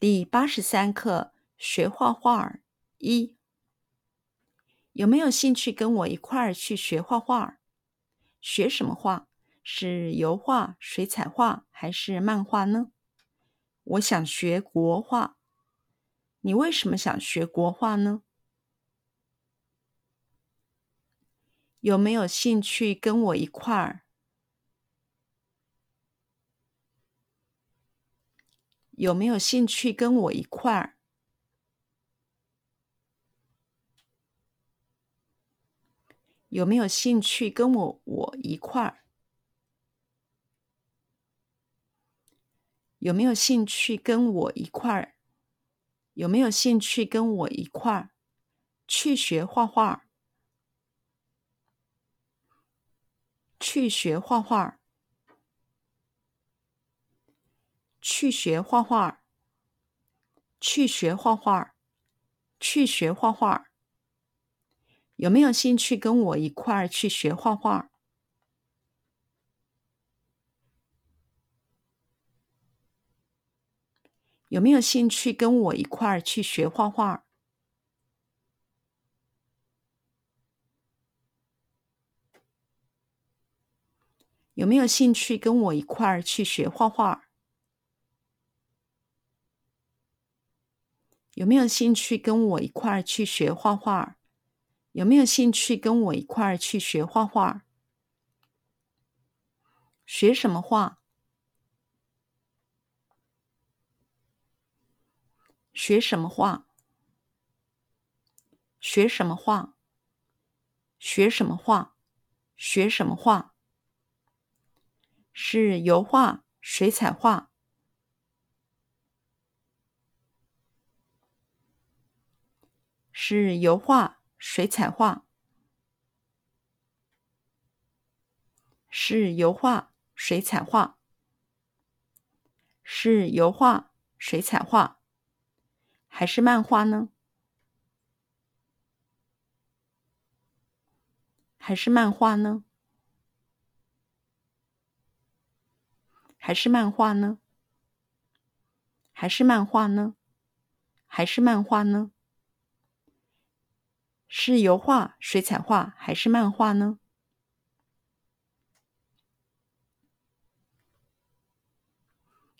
第八十三课学画画一，有没有兴趣跟我一块儿去学画画？学什么画？是油画、水彩画还是漫画呢？我想学国画。你为什么想学国画呢？有没有兴趣跟我一块儿？有没有兴趣跟我一块儿？有没有兴趣跟我我一块儿？有没有兴趣跟我一块儿？有没有兴趣跟我一块儿去学画画？去学画画。去学画画，去学画画，去学画画。有没有兴趣跟我一块儿去学画画？有没有兴趣跟我一块儿去学画画？有没有兴趣跟我一块儿去学画画？有没有兴趣跟我一块儿去学画画？有没有兴趣跟我一块儿去学画画？学什么画？学什么画？学什么画？学什么画？学什么画？是油画、水彩画。是油画、水彩画。是油画、水彩画。是油画、水彩画，还是漫画呢？还是漫画呢？还是漫画呢？还是漫画呢？还是漫画呢？是油画、水彩画还是漫画呢？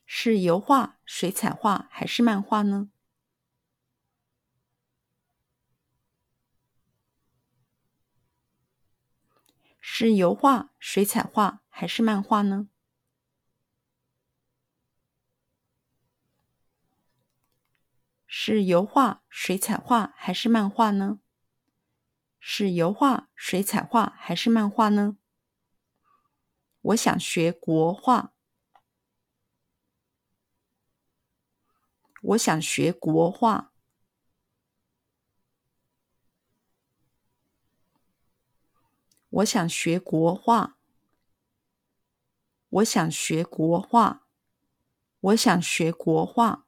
是油画、水彩画还是漫画呢？是油画、水彩画还是漫画呢？是油画、水彩画还是漫画呢？是油画、水彩画还是漫画呢？我想学国画。我想学国画。我想学国画。我想学国画。我想学国画。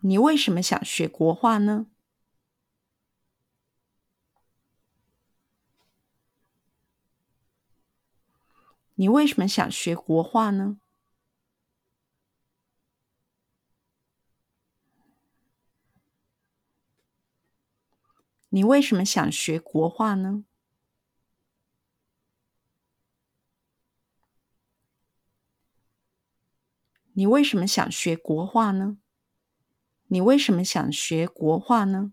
你为什么想学国画呢？你为什么想学国画呢？你为什么想学国画呢？你为什么想学国画呢？你为什么想学国画呢？